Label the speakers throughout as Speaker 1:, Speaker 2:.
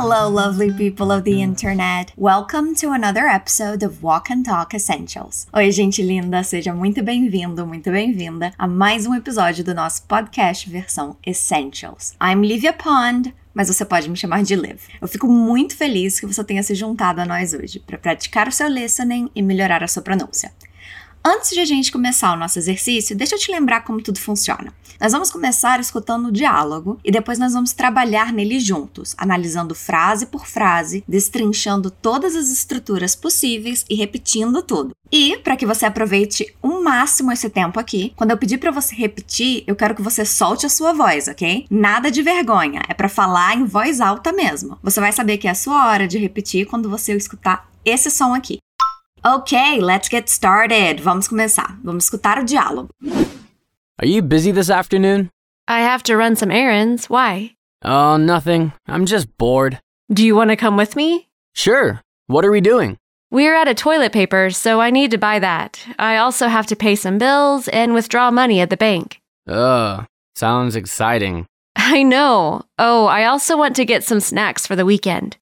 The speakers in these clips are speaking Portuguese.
Speaker 1: Hello, lovely people of the internet. Welcome to another episode of Walk and Talk Essentials. Oi, gente linda, seja muito bem-vindo, muito bem-vinda a mais um episódio do nosso podcast versão Essentials. I'm Livia Pond, mas você pode me chamar de Liv. Eu fico muito feliz que você tenha se juntado a nós hoje para praticar o seu listening e melhorar a sua pronúncia. Antes de a gente começar o nosso exercício, deixa eu te lembrar como tudo funciona. Nós vamos começar escutando o diálogo e depois nós vamos trabalhar nele juntos, analisando frase por frase, destrinchando todas as estruturas possíveis e repetindo tudo. E, para que você aproveite o máximo esse tempo aqui, quando eu pedir para você repetir, eu quero que você solte a sua voz, ok? Nada de vergonha, é para falar em voz alta mesmo. Você vai saber que é a sua hora de repetir quando você escutar esse som aqui. Ok, let's get started. Vamos começar. Vamos escutar o diálogo.
Speaker 2: Are you busy this afternoon?
Speaker 3: I have to run some errands. Why?
Speaker 2: Oh, nothing. I'm just bored.
Speaker 3: Do you want to come with me?
Speaker 2: Sure. What are we doing?
Speaker 3: We're out of toilet paper, so I need to buy that. I also have to pay some bills and withdraw money at the bank.
Speaker 2: Ugh, sounds exciting.
Speaker 3: I know. Oh, I also want to get some snacks for the weekend.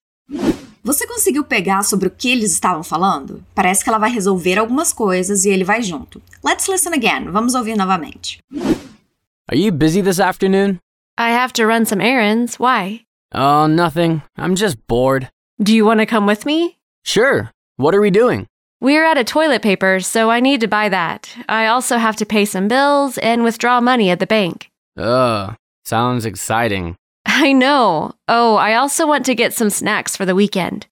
Speaker 1: Você conseguiu pegar sobre o que eles estavam falando? Parece que ela vai resolver algumas coisas e ele vai junto. Let's listen again. Vamos ouvir novamente.
Speaker 2: Are you busy this afternoon?
Speaker 3: I have to run some errands. Why?
Speaker 2: Oh, nothing. I'm just bored.
Speaker 3: Do you want to come with me?
Speaker 2: Sure. What are we doing?
Speaker 3: We're out of toilet paper, so I need to buy that. I also have to pay some bills and withdraw money at the bank.
Speaker 2: Ugh, sounds exciting.
Speaker 3: I know. Oh, I also want to get some snacks for the weekend.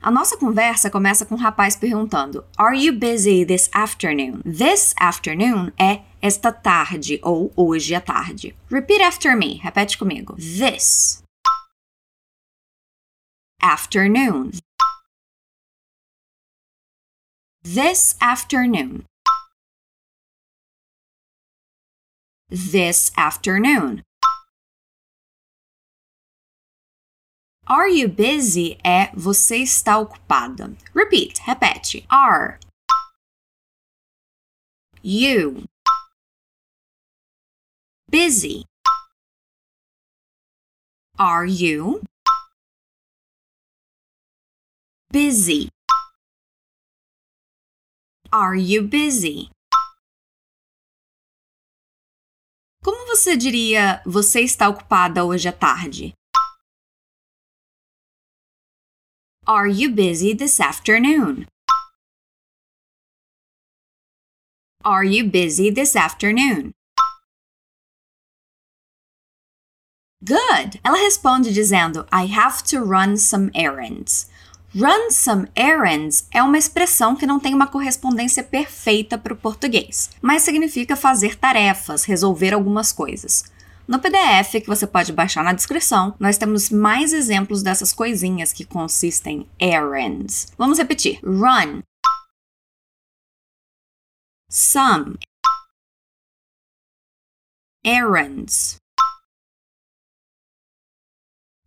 Speaker 1: A nossa conversa começa com um rapaz perguntando: Are you busy this afternoon? This afternoon é esta tarde ou hoje à tarde. Repeat after me. Repete comigo. This afternoon. This afternoon. This afternoon. Are you busy é você está ocupada. Repeat, repete. Are you busy? Are you busy? Are you busy? Como você diria você está ocupada hoje à tarde? Are you busy this afternoon? Are you busy this afternoon? Good! Ela responde dizendo I have to run some errands. Run some errands é uma expressão que não tem uma correspondência perfeita para o português, mas significa fazer tarefas, resolver algumas coisas. No PDF que você pode baixar na descrição, nós temos mais exemplos dessas coisinhas que consistem em errands. Vamos repetir: run, some, errands,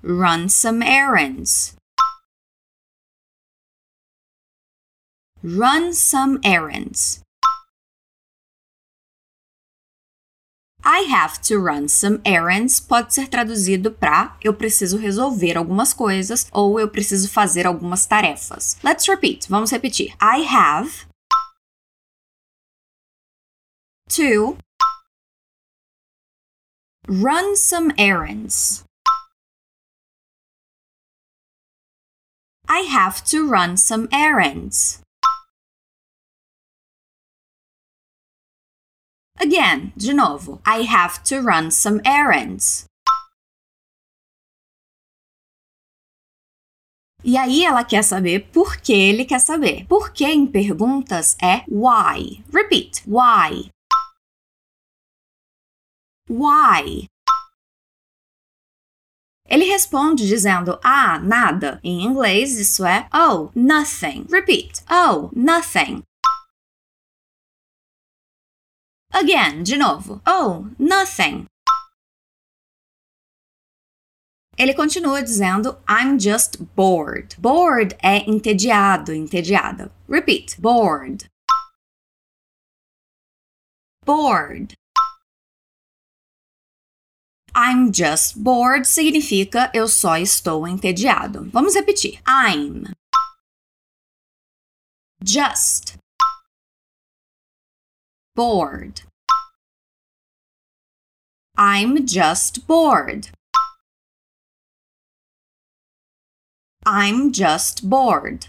Speaker 1: run some errands. Run some errands. I have to run some errands pode ser traduzido para eu preciso resolver algumas coisas ou eu preciso fazer algumas tarefas. Let's repeat. Vamos repetir. I have to run some errands. I have to run some errands. Again, de novo. I have to run some errands. E aí ela quer saber por que ele quer saber. Por que em perguntas é why. Repeat. Why. Why. Ele responde dizendo ah, nada. Em inglês isso é oh, nothing. Repeat. Oh, nothing. Again, de novo. Oh, nothing. Ele continua dizendo I'm just bored. Bored é entediado, entediada. Repeat. Bored. Bored. I'm just bored significa eu só estou entediado. Vamos repetir. I'm just bored. I'm just bored. I'm just bored.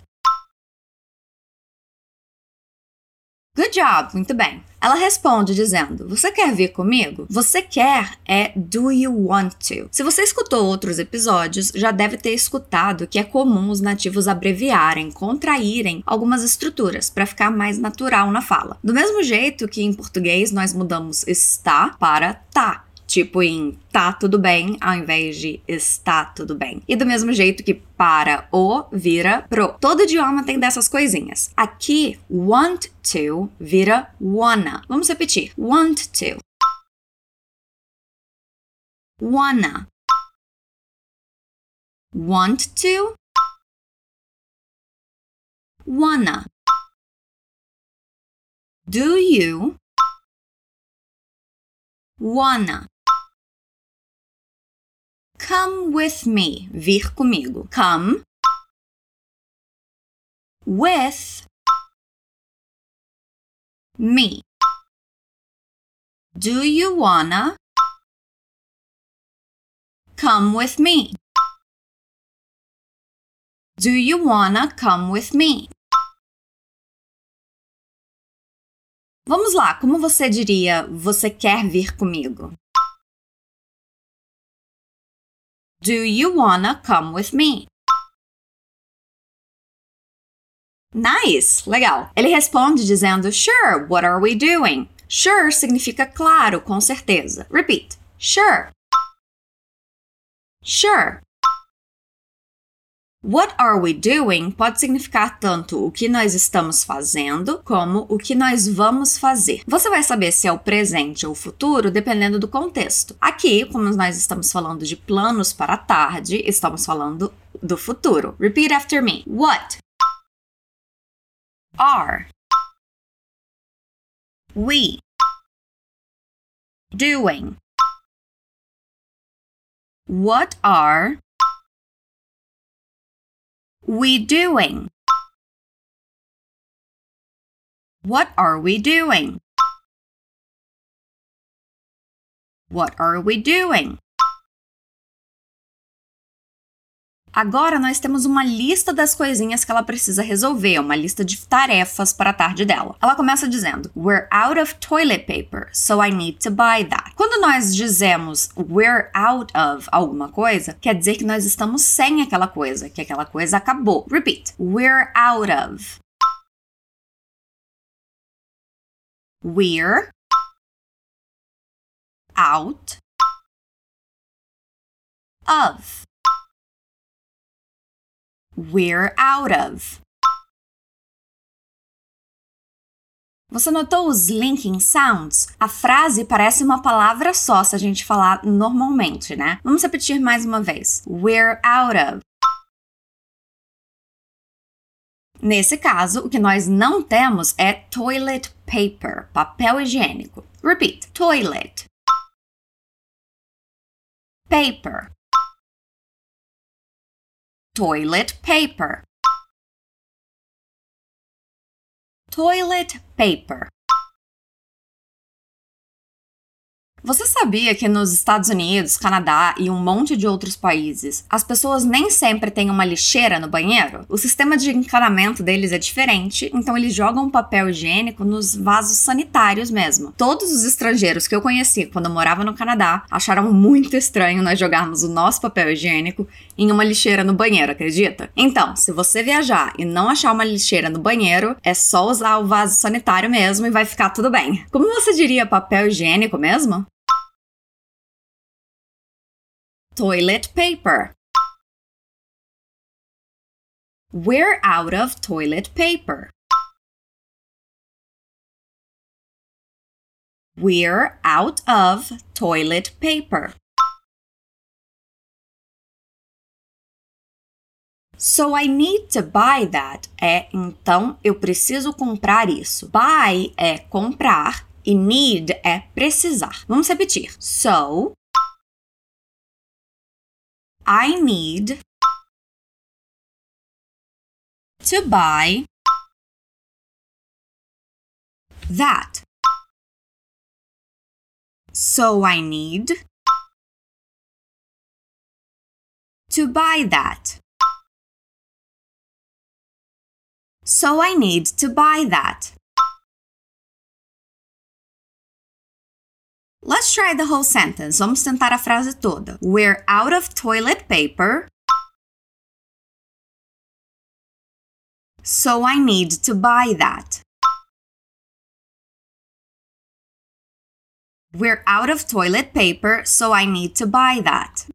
Speaker 1: Job, muito bem. Ela responde dizendo: Você quer vir comigo? Você quer é do you want to. Se você escutou outros episódios, já deve ter escutado que é comum os nativos abreviarem, contraírem algumas estruturas para ficar mais natural na fala. Do mesmo jeito que em português nós mudamos está para tá tipo em tá tudo bem, ao invés de está tudo bem. E do mesmo jeito que para o vira pro. Todo idioma tem dessas coisinhas. Aqui, want to vira wanna. Vamos repetir. Want to. Wanna. Want to. Wanna. Do you wanna? Come with me. Vir comigo. Come with me. Do you wanna come with me? Do you wanna come with me? Vamos lá, como você diria você quer vir comigo? Do you wanna come with me? Nice! Legal. Ele responde dizendo Sure, what are we doing? Sure significa claro, com certeza. Repeat. Sure. Sure. What are we doing pode significar tanto o que nós estamos fazendo como o que nós vamos fazer. Você vai saber se é o presente ou o futuro dependendo do contexto. Aqui, como nós estamos falando de planos para a tarde, estamos falando do futuro. Repeat after me. What are we doing? What are we doing? What are we doing? What are we doing? Agora nós temos uma lista das coisinhas que ela precisa resolver, uma lista de tarefas para a tarde dela. Ela começa dizendo: We're out of toilet paper, so I need to buy that. Quando nós dizemos we're out of alguma coisa, quer dizer que nós estamos sem aquela coisa, que aquela coisa acabou. Repeat: We're out of. We're out of. We're out of. Você notou os linking sounds? A frase parece uma palavra só se a gente falar normalmente, né? Vamos repetir mais uma vez. We're out of. Nesse caso, o que nós não temos é toilet paper, papel higiênico. Repeat: toilet, paper, toilet paper. Toilet paper. Você sabia que nos Estados Unidos, Canadá e um monte de outros países, as pessoas nem sempre têm uma lixeira no banheiro? O sistema de encanamento deles é diferente, então eles jogam papel higiênico nos vasos sanitários mesmo. Todos os estrangeiros que eu conheci quando eu morava no Canadá acharam muito estranho nós jogarmos o nosso papel higiênico em uma lixeira no banheiro, acredita? Então, se você viajar e não achar uma lixeira no banheiro, é só usar o vaso sanitário mesmo e vai ficar tudo bem. Como você diria papel higiênico mesmo? Toilet paper. We're out of toilet paper. We're out of toilet paper. So I need to buy that é então eu preciso comprar isso. Buy é comprar e need é precisar. Vamos repetir. So I need to buy that. So I need to buy that. So I need to buy that. Let's try the whole sentence. Vamos tentar a frase toda. We're out of toilet paper. So I need to buy that. We're out of toilet paper, so I need to buy that.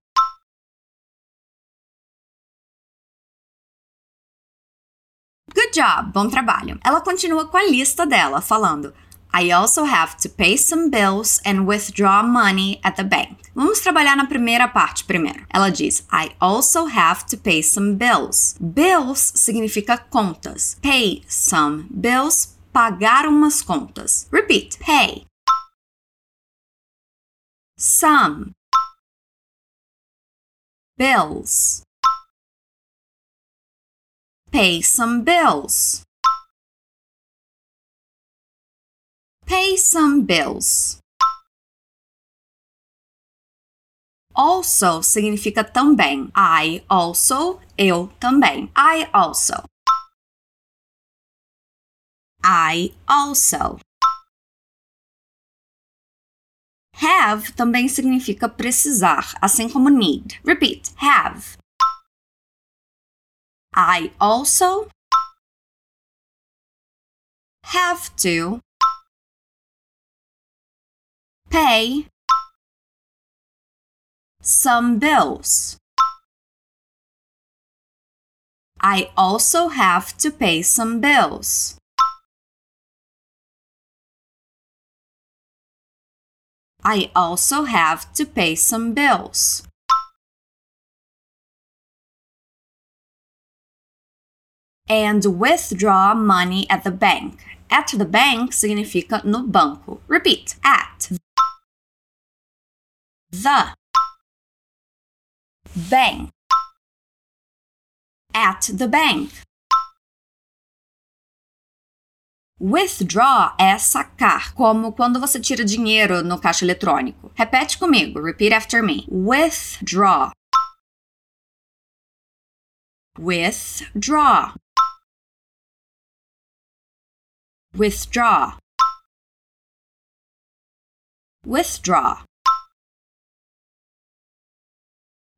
Speaker 1: Good job, bom trabalho. Ela continua com a lista dela, falando: I also have to pay some bills and withdraw money at the bank. Vamos trabalhar na primeira parte primeiro. Ela diz: I also have to pay some bills. Bills significa contas. Pay some bills, pagar umas contas. Repeat: pay. Some bills. Pay some bills. Pay some bills. Also significa também. I also, eu também. I also. I also. Have também significa precisar, assim como need. Repeat. Have. I also have to pay some bills. I also have to pay some bills. I also have to pay some bills. and withdraw money at the bank. At the bank significa no banco. Repeat. At the bank. At the bank. Withdraw é sacar, como quando você tira dinheiro no caixa eletrônico. Repete comigo. Repeat after me. Withdraw. Withdraw. Withdraw withdraw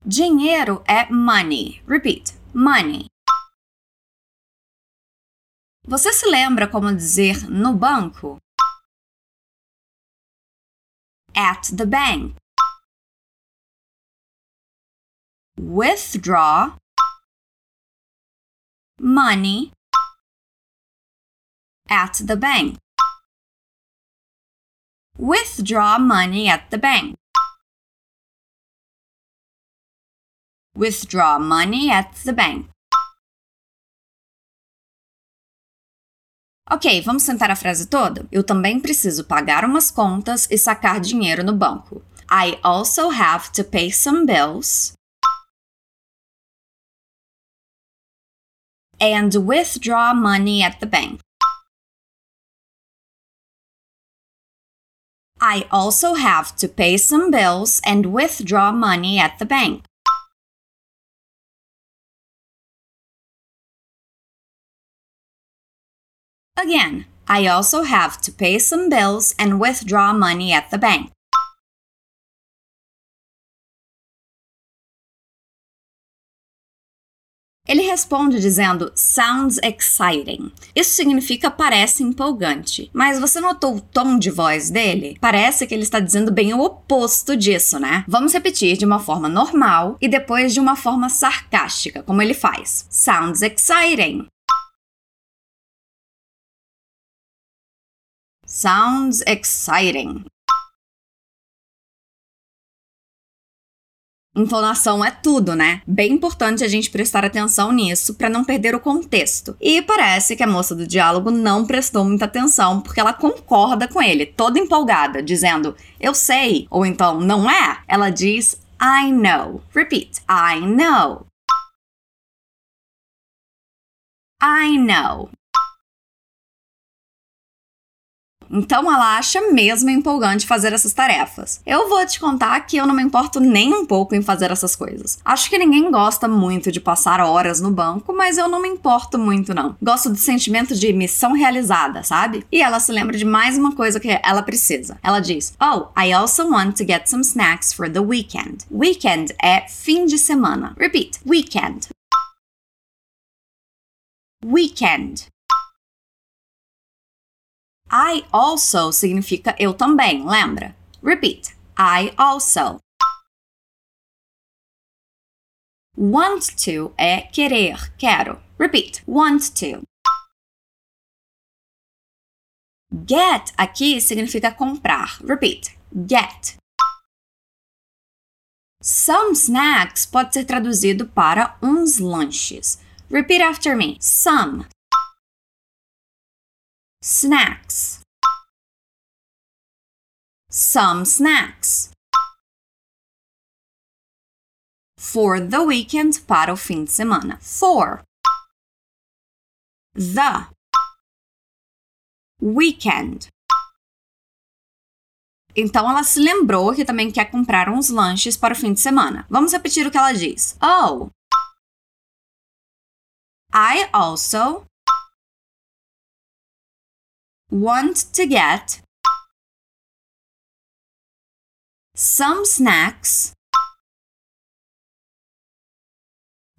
Speaker 1: Dinheiro é money. Repeat. Money. Você se lembra como dizer no banco? At the bank. Withdraw money at the bank. Withdraw money at the bank. Withdraw money at the bank. Ok, vamos tentar a frase toda? Eu também preciso pagar umas contas e sacar dinheiro no banco. I also have to pay some bills and withdraw money at the bank. I also have to pay some bills and withdraw money at the bank. Again, I also have to pay some bills and withdraw money at the bank. Ele responde dizendo sounds exciting. Isso significa parece empolgante. Mas você notou o tom de voz dele? Parece que ele está dizendo bem o oposto disso, né? Vamos repetir de uma forma normal e depois de uma forma sarcástica, como ele faz. Sounds exciting. Sounds exciting. Entonação é tudo, né? Bem importante a gente prestar atenção nisso para não perder o contexto. E parece que a moça do diálogo não prestou muita atenção porque ela concorda com ele, toda empolgada, dizendo: "Eu sei", ou então "Não é?". Ela diz I know. Repeat. I know. I know. Então ela acha mesmo empolgante fazer essas tarefas. Eu vou te contar que eu não me importo nem um pouco em fazer essas coisas. Acho que ninguém gosta muito de passar horas no banco, mas eu não me importo muito não. Gosto do sentimento de missão realizada, sabe? E ela se lembra de mais uma coisa que ela precisa. Ela diz: "Oh, I also want to get some snacks for the weekend." Weekend é fim de semana. Repeat. Weekend. Weekend. I also significa eu também, lembra? Repeat. I also. Want to é querer, quero. Repeat. Want to. Get aqui significa comprar. Repeat. Get. Some snacks pode ser traduzido para uns lanches. Repeat after me. Some snacks. Some snacks. For the weekend, para o fim de semana. For the weekend. Então ela se lembrou que também quer comprar uns lanches para o fim de semana. Vamos repetir o que ela diz. Oh, I also want to get some snacks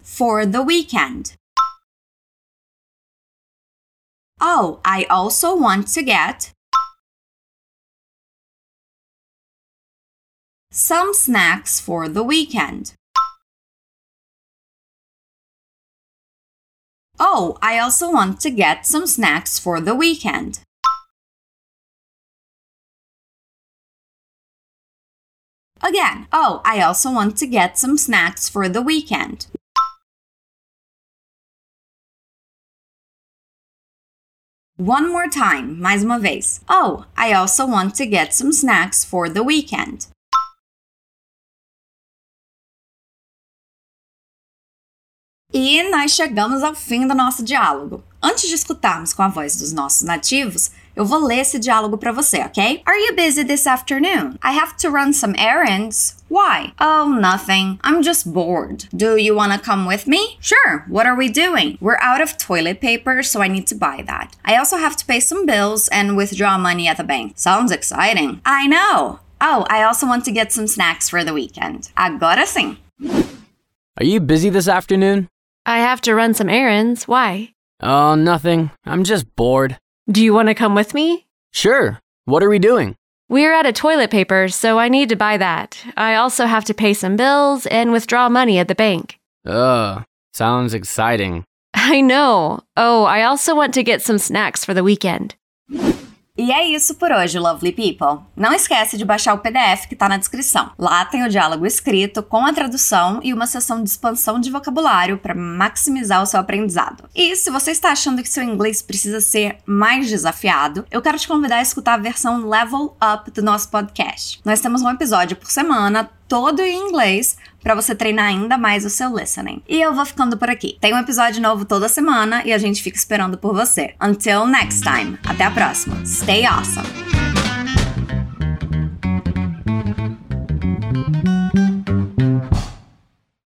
Speaker 1: for the weekend. Oh, I also want to get some snacks for the weekend. Oh, I also want to get some snacks for the weekend. Again, oh, I also want to get some snacks for the weekend. One more time, mais uma vez. Oh, I also want to get some snacks for the weekend. E nós chegamos ao fim do nosso diálogo. Antes de escutarmos com a voz dos nossos nativos, eu vou ler esse diálogo para você, ok? Are you busy this afternoon? I have to run some errands. Why? Oh, nothing. I'm just bored. Do you want to come with me? Sure. What are we doing? We're out of toilet paper, so I need to buy that. I also have to pay some bills and withdraw money at the bank. Sounds exciting. I know. Oh, I also want to get some snacks for the weekend. Agora sim.
Speaker 2: Are you busy this afternoon?
Speaker 3: I have to run some errands. Why?
Speaker 2: Oh, nothing. I'm just bored.
Speaker 3: Do you want to come with me?
Speaker 2: Sure. What are we doing?
Speaker 3: We're out of toilet paper, so I need to buy that. I also have to pay some bills and withdraw money at the bank.
Speaker 2: Ugh, sounds exciting.
Speaker 3: I know. Oh, I also want to get some snacks for the weekend.
Speaker 1: E é isso por hoje, lovely people. Não esquece de baixar o PDF que está na descrição. Lá tem o diálogo escrito com a tradução e uma sessão de expansão de vocabulário para maximizar o seu aprendizado. E se você está achando que seu inglês precisa ser mais desafiado, eu quero te convidar a escutar a versão Level Up do nosso podcast. Nós temos um episódio por semana, todo em inglês, para você treinar ainda mais o seu listening. E eu vou ficando por aqui. Tem um episódio novo toda semana e a gente fica esperando por você. Until next time. Até a próxima. Stay awesome.